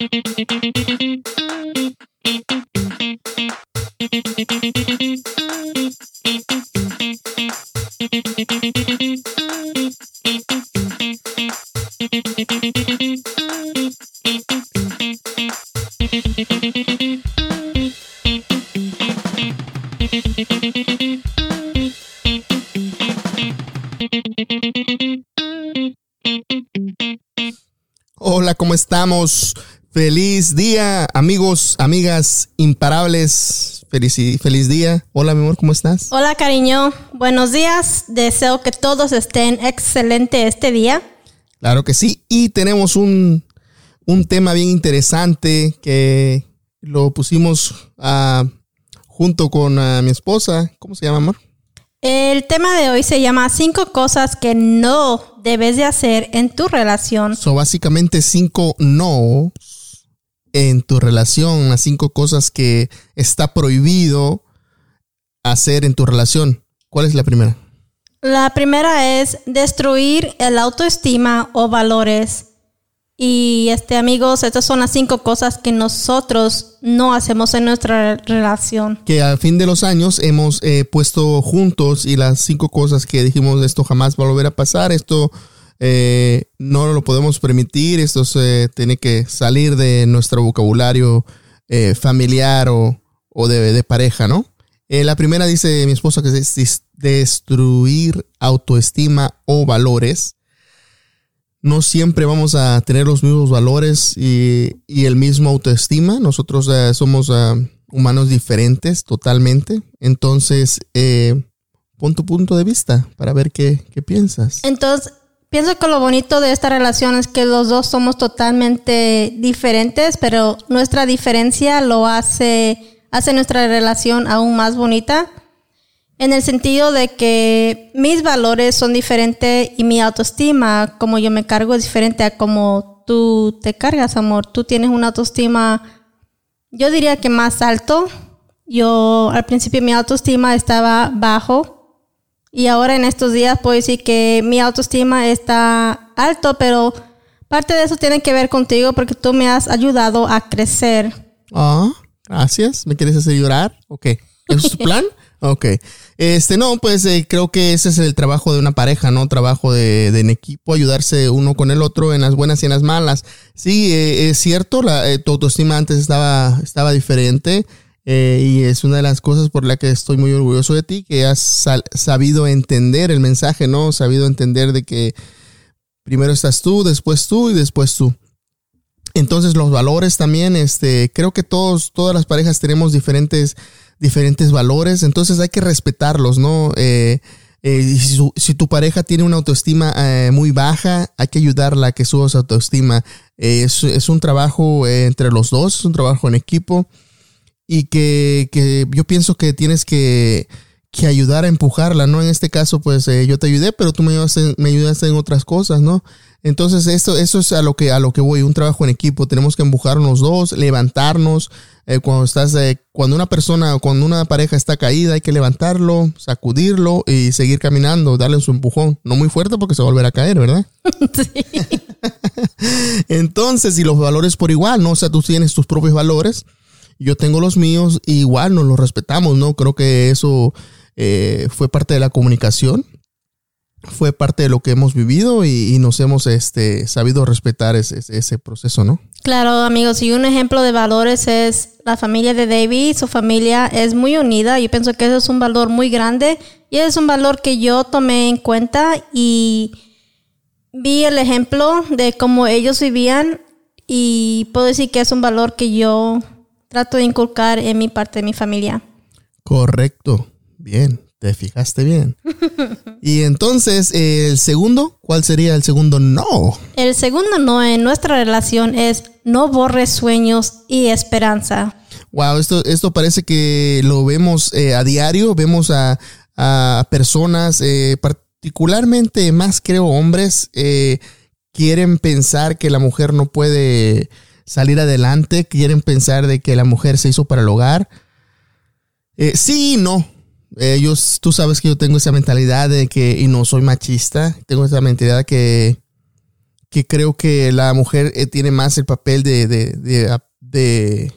Hola, Feliz día, amigos, amigas imparables. Feliz, feliz día. Hola, mi amor, ¿cómo estás? Hola, cariño. Buenos días. Deseo que todos estén excelente este día. Claro que sí. Y tenemos un, un tema bien interesante que lo pusimos ah, junto con ah, mi esposa. ¿Cómo se llama, amor? El tema de hoy se llama cinco cosas que no debes de hacer en tu relación. Son básicamente cinco no en tu relación, las cinco cosas que está prohibido hacer en tu relación. ¿Cuál es la primera? La primera es destruir el autoestima o valores. Y este amigos, estas son las cinco cosas que nosotros no hacemos en nuestra relación. Que al fin de los años hemos eh, puesto juntos y las cinco cosas que dijimos esto jamás va a volver a pasar, esto eh, no lo podemos permitir, esto se tiene que salir de nuestro vocabulario eh, familiar o, de, de, pareja, ¿no? la primera dice mi esposa que es destruir autoestima o valores no siempre vamos a tener los mismos valores y, el mismo autoestima. Nosotros eh, somos eh, humanos diferentes totalmente. Entonces, eh, pon tu punto de vista para ver qué, qué, piensas. Entonces, pienso que lo bonito de esta relación es que los dos somos totalmente diferentes, pero nuestra diferencia lo hace, hace nuestra relación aún más bonita en el sentido de que mis valores son diferentes y mi autoestima, como yo me cargo, es diferente a como tú te cargas, amor. Tú tienes una autoestima, yo diría que más alto. Yo al principio mi autoestima estaba bajo y ahora en estos días puedo decir que mi autoestima está alto, pero parte de eso tiene que ver contigo porque tú me has ayudado a crecer. Ah, gracias. ¿Me quieres hacer llorar? Ok. ¿Es tu plan? Ok. Este, no, pues eh, creo que ese es el trabajo de una pareja, ¿no? Trabajo de, en equipo, ayudarse uno con el otro en las buenas y en las malas. Sí, eh, es cierto, la, eh, tu autoestima antes estaba, estaba diferente y es una de las cosas por la que estoy muy orgulloso de ti, que has sabido entender el mensaje, ¿no? Sabido entender de que primero estás tú, después tú y después tú. Entonces los valores también, este, creo que todos, todas las parejas tenemos diferentes diferentes valores, entonces hay que respetarlos, ¿no? Eh, eh, si, tu pareja tiene una autoestima eh, muy baja, hay que ayudarla a que suba su autoestima. Es, es, un trabajo entre los dos, es un trabajo en equipo y que, que yo pienso que tienes que, que, ayudar a empujarla, ¿no? En este caso, pues yo te ayudé, pero tú me ayudaste, me ayudaste en otras cosas, ¿no? Entonces, esto, eso es a lo que, a lo que voy, un trabajo en equipo. Tenemos que empujarnos dos, levantarnos. Eh, cuando estás, eh, cuando una persona, cuando una pareja está caída, hay que levantarlo, sacudirlo y seguir caminando, darle su empujón. No muy fuerte porque se va a volver a caer, ¿verdad? Sí. Entonces, y los valores por igual, ¿no? O sea, tú tienes tus propios valores, yo tengo los míos, igual nos los respetamos, ¿no? Creo que eso eh, fue parte de la comunicación fue parte de lo que hemos vivido y, nos hemos este, sabido respetar ese, ese, proceso, ¿no? Claro, amigos, y un ejemplo de valores es la familia de David, su familia es muy unida, yo pienso que eso es un valor muy grande y es un valor que yo tomé en cuenta y vi el ejemplo de cómo ellos vivían y puedo decir que es un valor que yo trato de inculcar en mi parte de mi familia. Correcto, bien, te fijaste bien. y entonces, el segundo, ¿cuál sería el segundo no? El segundo no en nuestra relación es no borres sueños y esperanza. Wow, esto, esto parece que lo vemos eh, a diario, vemos a, personas, eh, particularmente más creo hombres, eh, quieren pensar que la mujer no puede salir adelante, quieren pensar de que la mujer se hizo para el hogar. sí y no, ellos, tú sabes que yo tengo esa mentalidad de que, y no soy machista, tengo esa mentalidad que, que creo que la mujer eh, tiene más el papel de, de,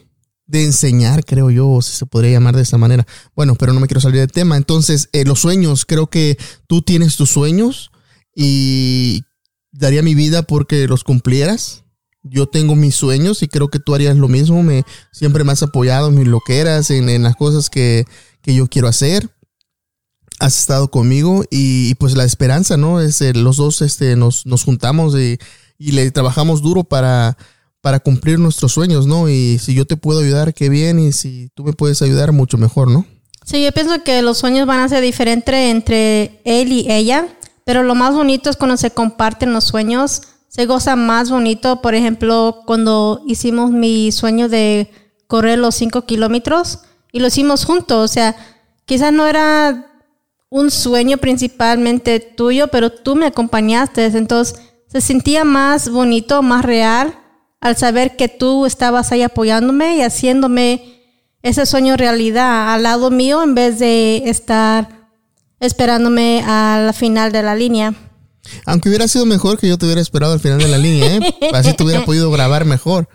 de enseñar, creo yo, si se podría llamar de esa manera. Bueno, pero no me quiero salir del tema. Entonces, eh, los sueños, creo que tú tienes tus sueños y daría mi vida porque los cumplieras. Yo tengo mis sueños y creo que tú harías lo mismo. Me, siempre me has apoyado en mis loqueras, en, en las cosas que, que yo quiero hacer has estado conmigo y, pues la esperanza, ¿no? Es eh, los dos este, nos, nos juntamos y, y, le trabajamos duro para, para cumplir nuestros sueños, ¿no? Y si yo te puedo ayudar, qué bien, y si tú me puedes ayudar, mucho mejor, ¿no? Sí, yo pienso que los sueños van a ser diferentes entre él y ella, pero lo más bonito es cuando se comparten los sueños, se goza más bonito, por ejemplo, cuando hicimos mi sueño de correr los cinco kilómetros y lo hicimos juntos, o sea, quizás no era un sueño principalmente tuyo, pero tú me acompañaste. Entonces se sentía más bonito, más real al saber que tú estabas ahí apoyándome y haciéndome ese sueño realidad al lado mío en vez de estar esperándome a la final de la línea. Aunque hubiera sido mejor que yo te hubiera esperado al final de la línea, ¿eh? Así te hubiera podido grabar mejor.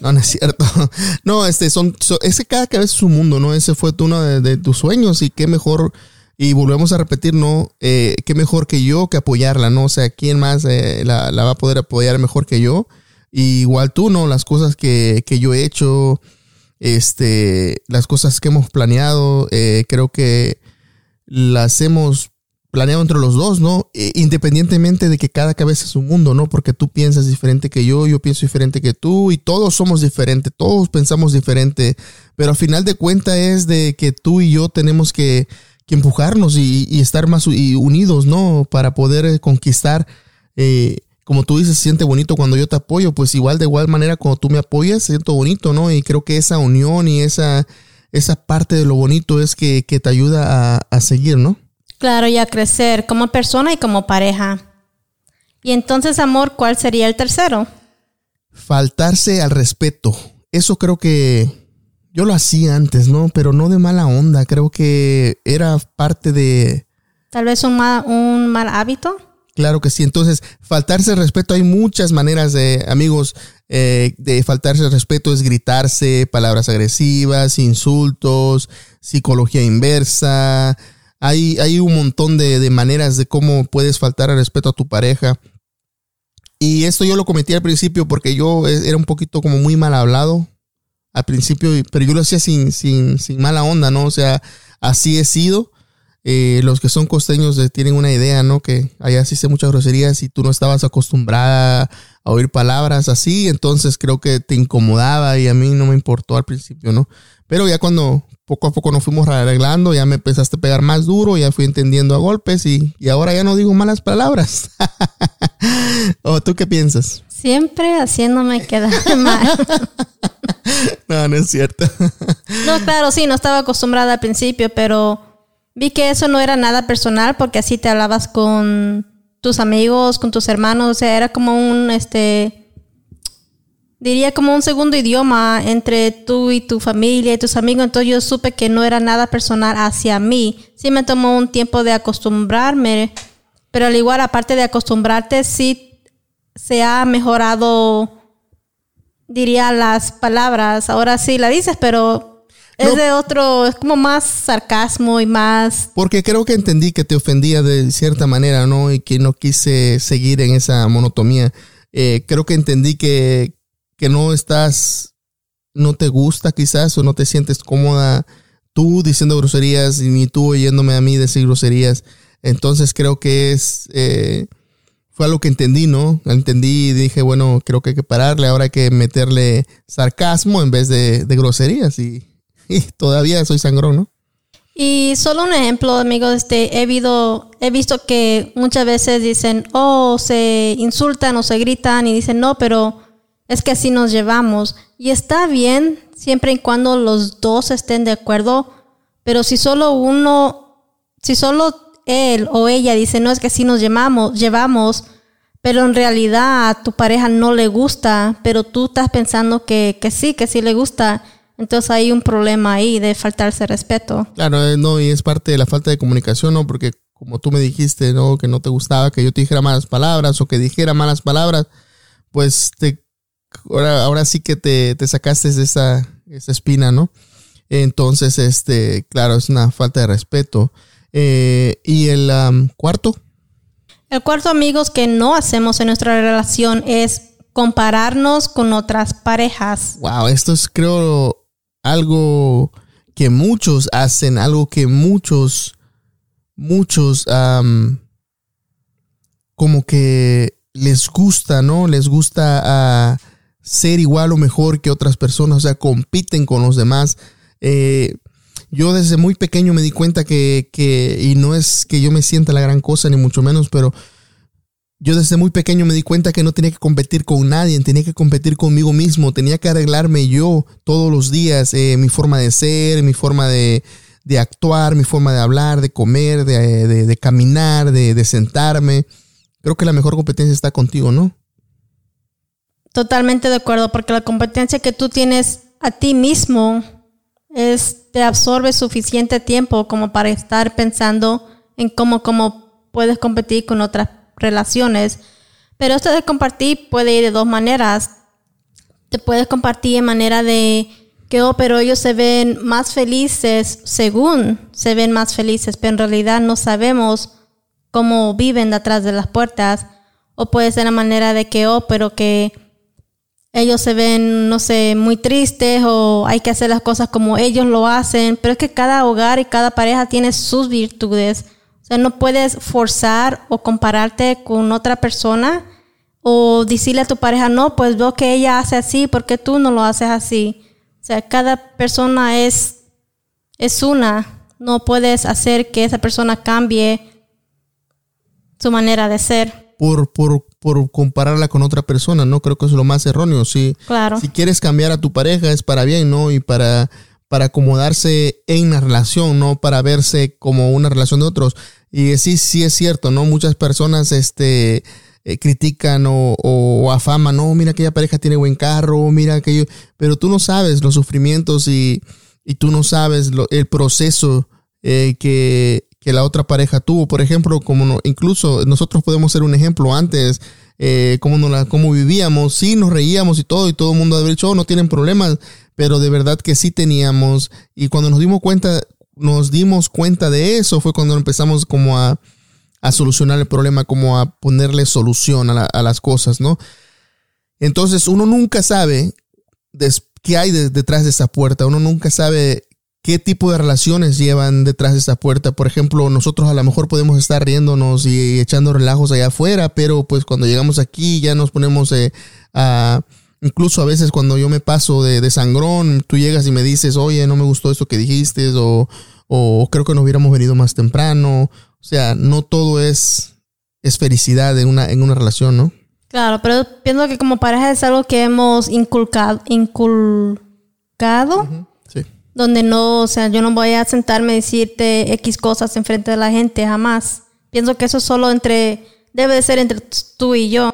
No, no es cierto. No, este, son, ese cada cabeza es su mundo, ¿no? Ese fue uno de, tus sueños y qué mejor y volvemos a repetir, ¿no? Eh, qué mejor que yo que apoyarla, ¿no? O sea, ¿quién más eh, la, va a poder apoyar mejor que yo? igual tú, ¿no? Las cosas que, yo he hecho, este, las cosas que hemos planeado, eh, creo que las hemos planeado entre los dos, ¿no? E, independientemente de que cada cabeza es un mundo, ¿no? Porque tú piensas diferente que yo, yo pienso diferente que tú y todos somos diferentes, todos pensamos diferente, pero al final de cuentas es de que tú y yo tenemos que que empujarnos y, estar más unidos, ¿no? Para poder eh, conquistar, eh, como tú dices, siente bonito cuando yo te apoyo, pues igual de igual manera cuando tú me apoyas, siento bonito, ¿no? Y creo que esa unión y esa, esa parte de lo bonito es que, te ayuda a seguir, ¿no? Claro, y a crecer como persona y como pareja. Y entonces, amor, ¿cuál sería el tercero? Faltarse al respeto. Eso creo que yo lo hacía antes, ¿no? Pero no de mala onda. Creo que era parte de... Tal vez un mal, un mal hábito. Claro que sí. Entonces, faltarse el respeto, hay muchas maneras de, amigos, eh, de faltarse el respeto es gritarse, palabras agresivas, insultos, psicología inversa. Hay, hay un montón de, de maneras de cómo puedes faltar el respeto a tu pareja. Y esto yo lo cometí al principio porque yo e, era un poquito como muy mal hablado al principio, pero yo lo hacía sin, sin, sin mala onda, ¿no? O sea, así he sido. Eh, los que son costeños tienen una idea, ¿no? Que allá se muchas groserías y tú no estabas acostumbrada a oír palabras así, entonces creo que te incomodaba y a mí no me importó al principio, ¿no? Pero ya cuando poco a poco nos fuimos arreglando, ya me empezaste a pegar más duro, ya fui entendiendo a golpes y, y ahora ya no digo malas palabras. ¿O tú qué piensas? Siempre haciéndome quedar mal. no, no es cierto. no, claro, sí, no estaba acostumbrada al principio, pero vi que eso no era nada personal porque así te hablabas con tus amigos, con tus hermanos, o sea, era como un, este, diría como un segundo idioma entre tú y tu familia y tus amigos, entonces yo supe que no era nada personal hacia mí. Sí me tomó un tiempo de acostumbrarme, pero al igual, aparte de acostumbrarte, sí se ha mejorado diría las palabras. Ahora sí la dices, pero es de otro, es como más sarcasmo y más... Porque creo que entendí que te ofendía de cierta manera, ¿no? Y que no quise seguir en esa monotomía. Eh, creo que entendí que, que no estás, no te gusta quizás o no te sientes cómoda tú diciendo groserías ni tú oyéndome a mí decir groserías. Entonces creo que es... Eh, fue algo que entendí, ¿no? Entendí y dije, bueno, creo que hay que pararle, ahora hay que meterle sarcasmo en vez de, groserías y, todavía soy sangrón, ¿no? Y solo un ejemplo, amigos, este, he, visto, he visto que muchas veces dicen, oh, se insultan o se gritan y dicen, no, pero es que así nos llevamos. Y está bien siempre y cuando los dos estén de acuerdo, pero si solo uno, si solo él o ella dice, no es que sí nos llevamos, llevamos, pero en realidad a tu pareja no le gusta, pero tú estás pensando que, que sí, que sí le gusta. Entonces hay un problema ahí de faltarse respeto. Claro, eh, no, y es parte de la falta de comunicación, ¿no? Porque como tú me dijiste, ¿no? Que no te gustaba que yo te dijera malas palabras o que dijera malas palabras. pues te, ahora, ahora sí que te, te sacaste de esa, esa espina, ¿no? Entonces, este, claro, es una falta de respeto. Eh, y el cuarto, El cuarto, amigos, que no hacemos en nuestra relación es compararnos con otras parejas. wow, esto es creo algo que muchos hacen, algo que muchos, muchos, como que les gusta, ¿no? Les gusta ah, ser igual o mejor que otras personas, o sea, compiten con los demás. Eh, yo desde muy pequeño me di cuenta que, que, y no es que yo me sienta la gran cosa, ni mucho menos, pero yo desde muy pequeño me di cuenta que no tenía que competir con nadie, tenía que competir conmigo mismo, tenía que arreglarme yo todos los días, eh, mi forma de ser, mi forma de, de actuar, mi forma de hablar, de comer, de, de- de caminar, de, de sentarme. Creo que la mejor competencia está contigo, ¿no? Totalmente de acuerdo, porque la competencia que tú tienes a ti mismo es, te absorbe suficiente tiempo como para estar pensando en cómo, cómo puedes competir con otras relaciones. Pero esto de compartir puede ir de dos maneras. Te puedes compartir en manera de que, oh, pero ellos se ven más felices según se ven más felices, pero en realidad no sabemos cómo viven detrás de las puertas. O puede ser la manera de que, oh, pero que ellos se ven, no sé, muy tristes o hay que hacer las cosas como ellos lo hacen, pero es que cada hogar y cada pareja tiene sus virtudes. O sea, no puedes forzar o compararte con otra persona o decirle a tu pareja, no, pues veo que ella hace así, porque tú no lo haces así? O sea, cada persona es, es una. No puedes hacer que esa persona cambie su manera de ser. Por, por, por compararla con otra persona, ¿no? Creo que eso es lo más erróneo. Si, Claro. si quieres cambiar a tu pareja es para bien, ¿no? Y para, para acomodarse en la relación, no para verse como una relación de otros. Y sí, sí es cierto, ¿no? Muchas personas este, eh, critican o, o afaman, no, mira aquella pareja tiene buen carro, mira aquello, pero tú no sabes los sufrimientos y, y tú no sabes lo- el proceso eh, que, que la otra pareja tuvo. Por ejemplo, como no- incluso nosotros podemos ser un ejemplo antes, eh, cómo, nos la, cómo vivíamos, sí, nos reíamos y todo, y todo el mundo ha dicho, oh, no tienen problemas, pero de verdad que sí teníamos. Y cuando nos dimos cuenta, nos dimos cuenta de eso, fue cuando empezamos como a, a solucionar el problema, como a ponerle solución a, la- a las cosas, ¿no? Entonces uno nunca sabe qué hay de- detrás de esa puerta, uno nunca sabe qué tipo de relaciones llevan detrás de esa puerta. Por ejemplo, nosotros a lo mejor podemos estar riéndonos y echando relajos allá afuera, pero pues cuando llegamos aquí ya nos ponemos eh, a... Incluso a veces cuando yo me paso de, de sangrón, tú llegas y me dices, oye, no me gustó esto que dijiste, o, o creo que nos hubiéramos venido más temprano. O sea, no todo es, es felicidad en una, en una relación, ¿no? Claro, pero pienso que como pareja es algo que hemos inculcado, inculcado. Donde no, o sea, yo no voy a sentarme a decirte X cosas enfrente de la gente, jamás. Pienso que eso solo entre, debe de ser entre tú y yo.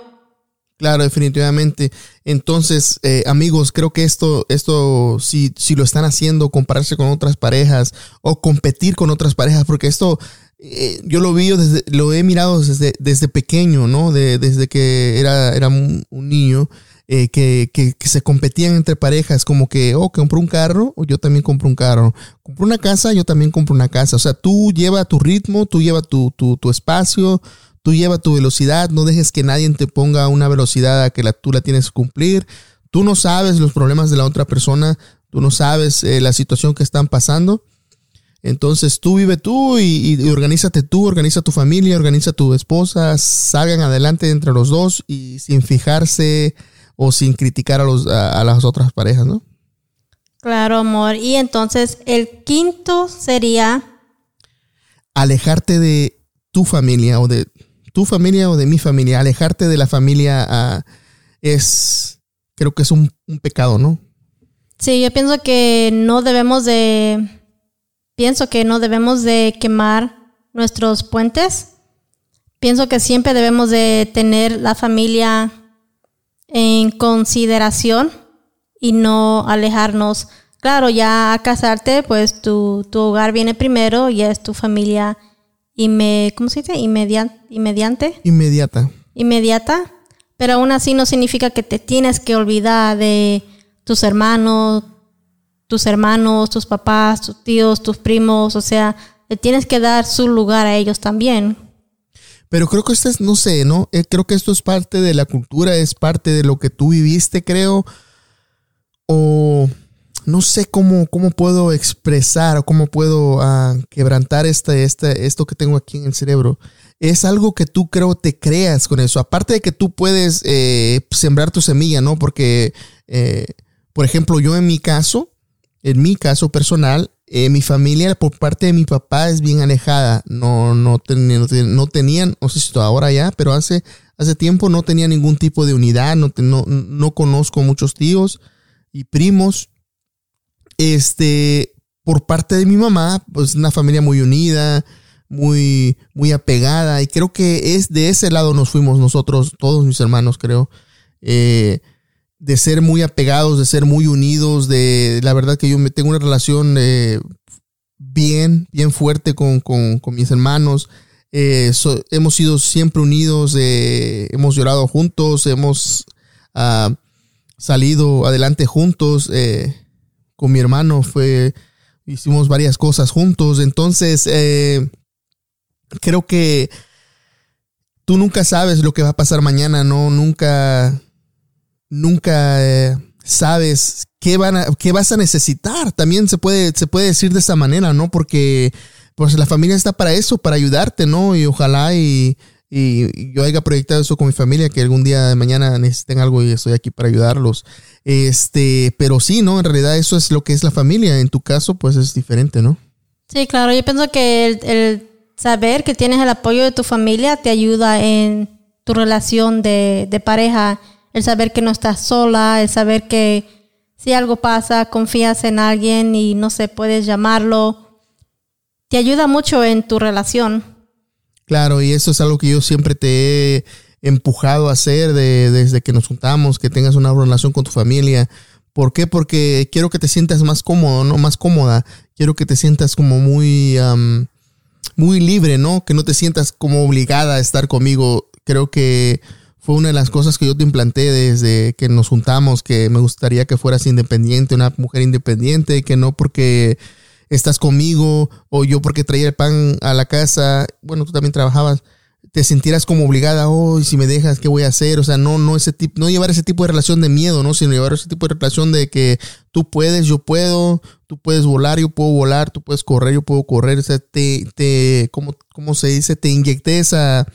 Claro, definitivamente. Entonces, eh, amigos, creo que esto, esto, si, si lo están haciendo, compararse con otras parejas o competir con otras parejas, porque esto, eh, yo lo vi, desde, lo he mirado desde, desde pequeño, ¿no? De- desde que era, era un niño, eh, que, que, se competían entre parejas, como que, oh, compró un carro, yo también compro un carro. Compró una casa, yo también compro una casa. O sea, tú lleva tu ritmo, tú lleva tu, tu, tu espacio, Tú lleva tu velocidad, no dejes que nadie te ponga una velocidad a que la, tú la tienes que cumplir. Tú no sabes los problemas de la otra persona, tú no sabes eh, la situación que están pasando. Entonces tú vive tú y, y organízate tú, organiza tu familia, organiza tu esposa, salgan adelante entre los dos y sin fijarse o sin criticar a, los, a, a las otras parejas, ¿no? Claro, amor. Y entonces el quinto sería, alejarte de tu familia o de tu familia o de mi familia, alejarte de la familia ah, es, creo que es un, un pecado, ¿no? sí, yo pienso que no debemos de, pienso que no debemos de quemar nuestros puentes. Pienso que siempre debemos de tener la familia en consideración y no alejarnos. Claro, ya a casarte, pues tu, tu hogar viene primero y es tu familia inme, ¿cómo se dice? Inmedian- inmediante, Inmediata. inmediata. Pero aún así no significa que te tienes que olvidar de tus hermanos, tus hermanos, tus papás, tus tíos, tus primos, o sea, le tienes que dar su lugar a ellos también. Pero creo que esto es, no sé, ¿no? Eh, creo que esto es parte de la cultura, es parte de lo que tú viviste, creo. O no sé cómo, cómo puedo expresar o cómo puedo ah, quebrantar este, este, esto que tengo aquí en el cerebro. Es algo que tú creo te creas con eso. Aparte de que tú puedes eh, sembrar tu semilla, ¿no? Porque, eh, por ejemplo, yo en mi caso, en mi caso personal, eh, mi familia por parte de mi papá es bien alejada. No, no, no, tenían, no sé si ahora ya, pero hace, hace tiempo no tenía ningún tipo de unidad. No, no, no conozco muchos tíos y primos. Este, por parte de mi mamá, pues una familia muy unida, muy, muy apegada. Y creo que es de ese lado nos fuimos nosotros, todos mis hermanos, creo. Eh, de ser muy apegados, de ser muy unidos, de la verdad que yo me tengo una relación eh, bien, bien fuerte con, mis hermanos. Eh, hemos sido siempre unidos, eh, hemos llorado juntos, hemos ah, salido adelante juntos. con mi hermano fue, hicimos varias cosas juntos. Entonces, creo que tú nunca sabes lo que va a pasar mañana, ¿no? Nunca nunca eh, sabes qué, van a, qué vas a necesitar. También se puede, se puede decir de esa manera, ¿no? Porque pues la familia está para eso, para ayudarte, ¿no? Y ojalá y, yo haya proyectado eso con mi familia, que algún día de mañana necesiten algo y estoy aquí para ayudarlos. Este, pero sí, ¿no? En realidad eso es lo que es la familia. En tu caso, pues es diferente, ¿no? Sí, claro. Yo pienso que el, saber que tienes el apoyo de tu familia te ayuda en tu relación de pareja el saber que no estás sola, el saber que si algo pasa, confías en alguien y no sé, puedes llamarlo, te ayuda mucho en tu relación. Claro, y eso es algo que yo siempre te he empujado a hacer desde que nos juntamos, que tengas una relación con tu familia. ¿Por qué? Porque quiero que te sientas más cómodo, ¿no? Más cómoda. Quiero que te sientas como muy, muy libre, ¿no? Que no te sientas como obligada a estar conmigo. Creo que fue una de las cosas que yo te implanté desde que nos juntamos, que me gustaría que fueras independiente, una mujer independiente, que no porque estás conmigo o yo porque traía el pan a la casa, bueno, tú también trabajabas, te sintieras como obligada, oh, si me dejas, ¿qué voy a hacer? O sea, no, no ese tipo, no llevar ese tipo de relación de miedo, ¿no? Sino llevar ese tipo de relación de que tú puedes, yo puedo, tú puedes volar, yo puedo volar, tú puedes correr, yo puedo correr. O sea, te, te, ¿cómo, cómo se dice? Te inyecté esa,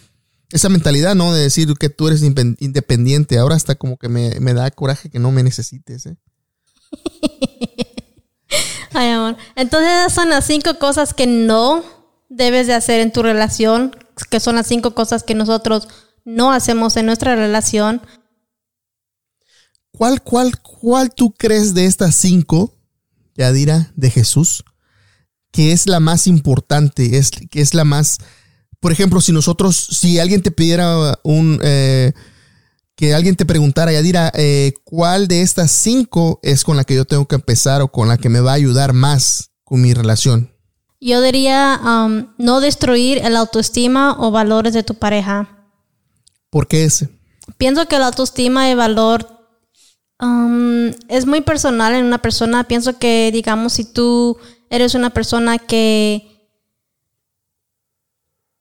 esa mentalidad, ¿no? De decir que tú eres independiente. Ahora hasta como que me, da coraje que no me necesites, ¿eh? Ay, amor. Entonces son las cinco cosas que no debes de hacer en tu relación, que son las cinco cosas que nosotros no hacemos en nuestra relación. ¿Cuál, cuál, cuál tú crees de estas cinco, Yadira, de Jesús, que es la más importante, es, que es la más por ejemplo, si nosotros, si alguien te pidiera un, eh, que alguien te preguntara, Yadira, eh, ¿cuál de estas cinco es con la que yo tengo que empezar o con la que me va a ayudar más con mi relación? Yo diría um, no destruir el autoestima o valores de tu pareja. ¿Por qué ese? Pienso que la autoestima y valor um, es muy personal en una persona. Pienso que, digamos, si tú eres una persona que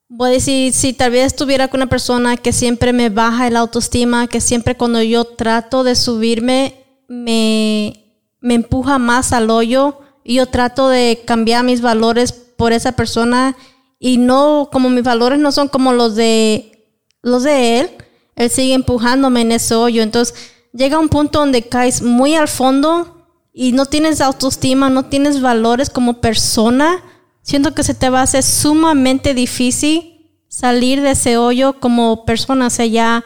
Voy a decir, si tal vez estuviera con una persona que siempre me baja el autoestima, que siempre cuando yo trato de subirme me, me empuja más al hoyo y yo trato de cambiar mis valores por esa persona y no, como mis valores no son como los de, los de él, él sigue empujándome en ese hoyo. Entonces llega un punto donde caes muy al fondo y no tienes autoestima, no tienes valores como persona siento que se te va a hacer sumamente difícil salir de ese hoyo como persona. O sea, ya,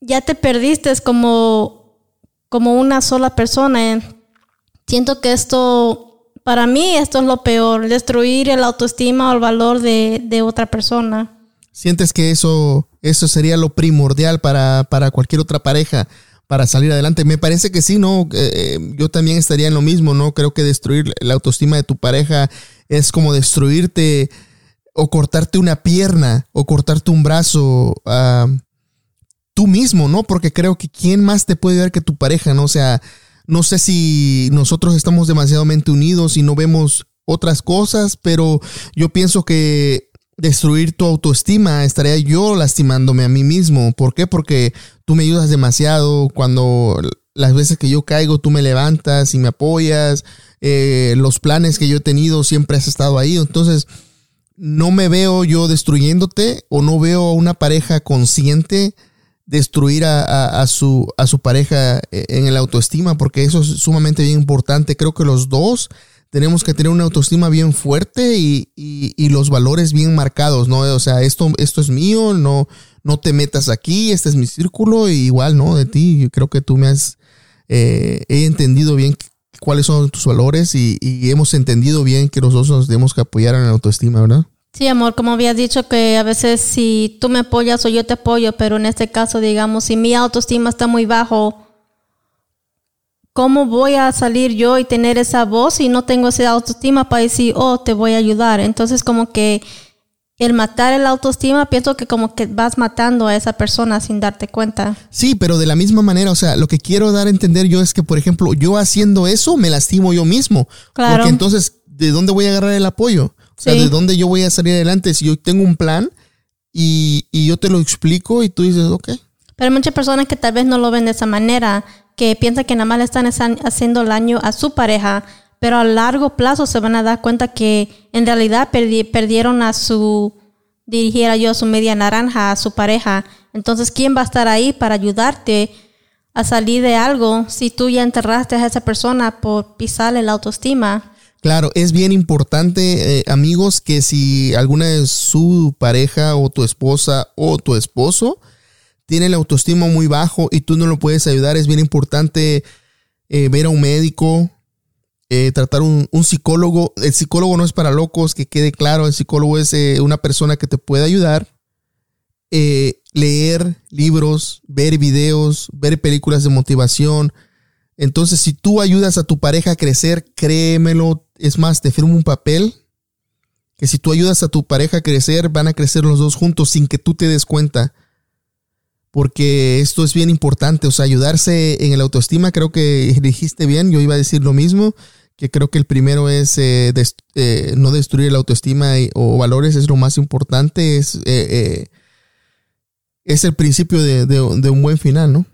ya te perdiste como, como una sola persona. Siento que esto, para mí, esto es lo peor, destruir el autoestima o el valor de, de otra persona. ¿Sientes que eso, eso sería lo primordial para, para cualquier otra pareja? Para salir adelante. Me parece que sí, ¿no? Eh, eh, yo también estaría en lo mismo, ¿no? Creo que destruir la autoestima de tu pareja es como destruirte o cortarte una pierna o cortarte un brazo ah, tú mismo, ¿no? Porque creo que quién más te puede ayudar que tu pareja, ¿no? O sea, no sé si nosotros estamos demasiadamente unidos y no vemos otras cosas, pero yo pienso que destruir tu autoestima estaría yo lastimándome a mí mismo. ¿Por qué? Porque tú me ayudas demasiado cuando las veces que yo caigo tú me levantas y me apoyas. Eh, los planes que yo he tenido siempre has estado ahí. Entonces, no me veo yo destruyéndote o no veo a una pareja consciente destruir a, su, a su pareja en el autoestima, porque eso es sumamente bien importante. Creo que los dos tenemos que tener una autoestima bien fuerte y, y, los valores bien marcados, ¿no? O sea, esto, esto es mío, no, no te metas aquí, este es mi círculo, y igual, ¿no? De ti, creo que tú me has, eh, he entendido bien cuáles son tus valores y, y, hemos entendido bien que nosotros nos tenemos que apoyar en la autoestima, ¿verdad? Sí, amor, como habías dicho que a veces si tú me apoyas o yo te apoyo, pero en este caso, digamos, si mi autoestima está muy bajo, ¿cómo voy a salir yo y tener esa voz si no tengo esa autoestima para decir, oh, te voy a ayudar? Entonces, como que el matar el autoestima, pienso que como que vas matando a esa persona sin darte cuenta. Sí, pero de la misma manera, o sea, lo que quiero dar a entender yo es que, por ejemplo, yo haciendo eso me lastimo yo mismo. Claro. Porque entonces, ¿de dónde voy a agarrar el apoyo? O sea, ¿de dónde yo voy a salir adelante si yo tengo un plan y, y yo te lo explico y tú dices, ok? Pero hay muchas personas que tal vez no lo ven de esa manera, que piensan que nada más le están haciendo daño a su pareja, pero a largo plazo se van a dar cuenta que en realidad perdieron a su, dirigiera yo, a su media naranja, a su pareja. Entonces, ¿quién va a estar ahí para ayudarte a salir de algo si tú ya enterraste a esa persona por pisarle la autoestima? Claro, es bien importante, eh, amigos, que si alguna de su pareja o tu esposa o tu esposo tiene la autoestima muy bajo y tú no lo puedes ayudar, es bien importante eh, ver a un médico, eh, tratar un, un, psicólogo. El psicólogo no es para locos, que quede claro, el psicólogo es una persona que te puede ayudar. leer libros, ver videos, ver películas de motivación. Entonces, si tú ayudas a tu pareja a crecer, créemelo, es más, te firmo un papel que si tú ayudas a tu pareja a crecer, van a crecer los dos juntos sin que tú te des cuenta. Porque esto es bien importante, o sea, ayudarse en el autoestima, creo que dijiste bien, yo iba a decir lo mismo, que creo que el primero es eh, eh, no destruir la autoestima o valores, es lo más importante, es, eh, es el principio de, de un buen final, ¿no?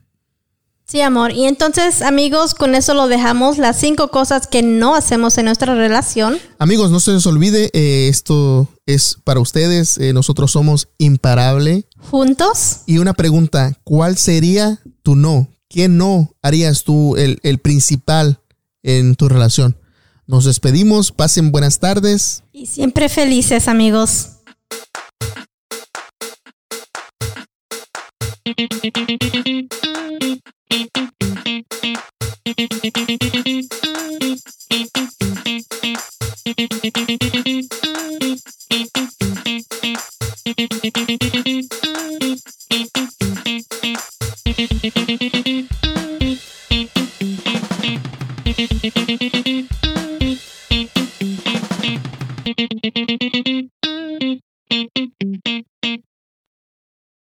Sí, amor. Y entonces, amigos, con eso lo dejamos. Las cinco cosas que no hacemos en nuestra relación. Amigos, no se les olvide, eh, esto es para ustedes. Eh, nosotros somos imparable. Juntos. Y una pregunta, ¿cuál sería tu no? ¿Qué no harías tú el, el principal en tu relación? Nos despedimos, pasen buenas tardes. Y siempre felices, amigos. Thank you.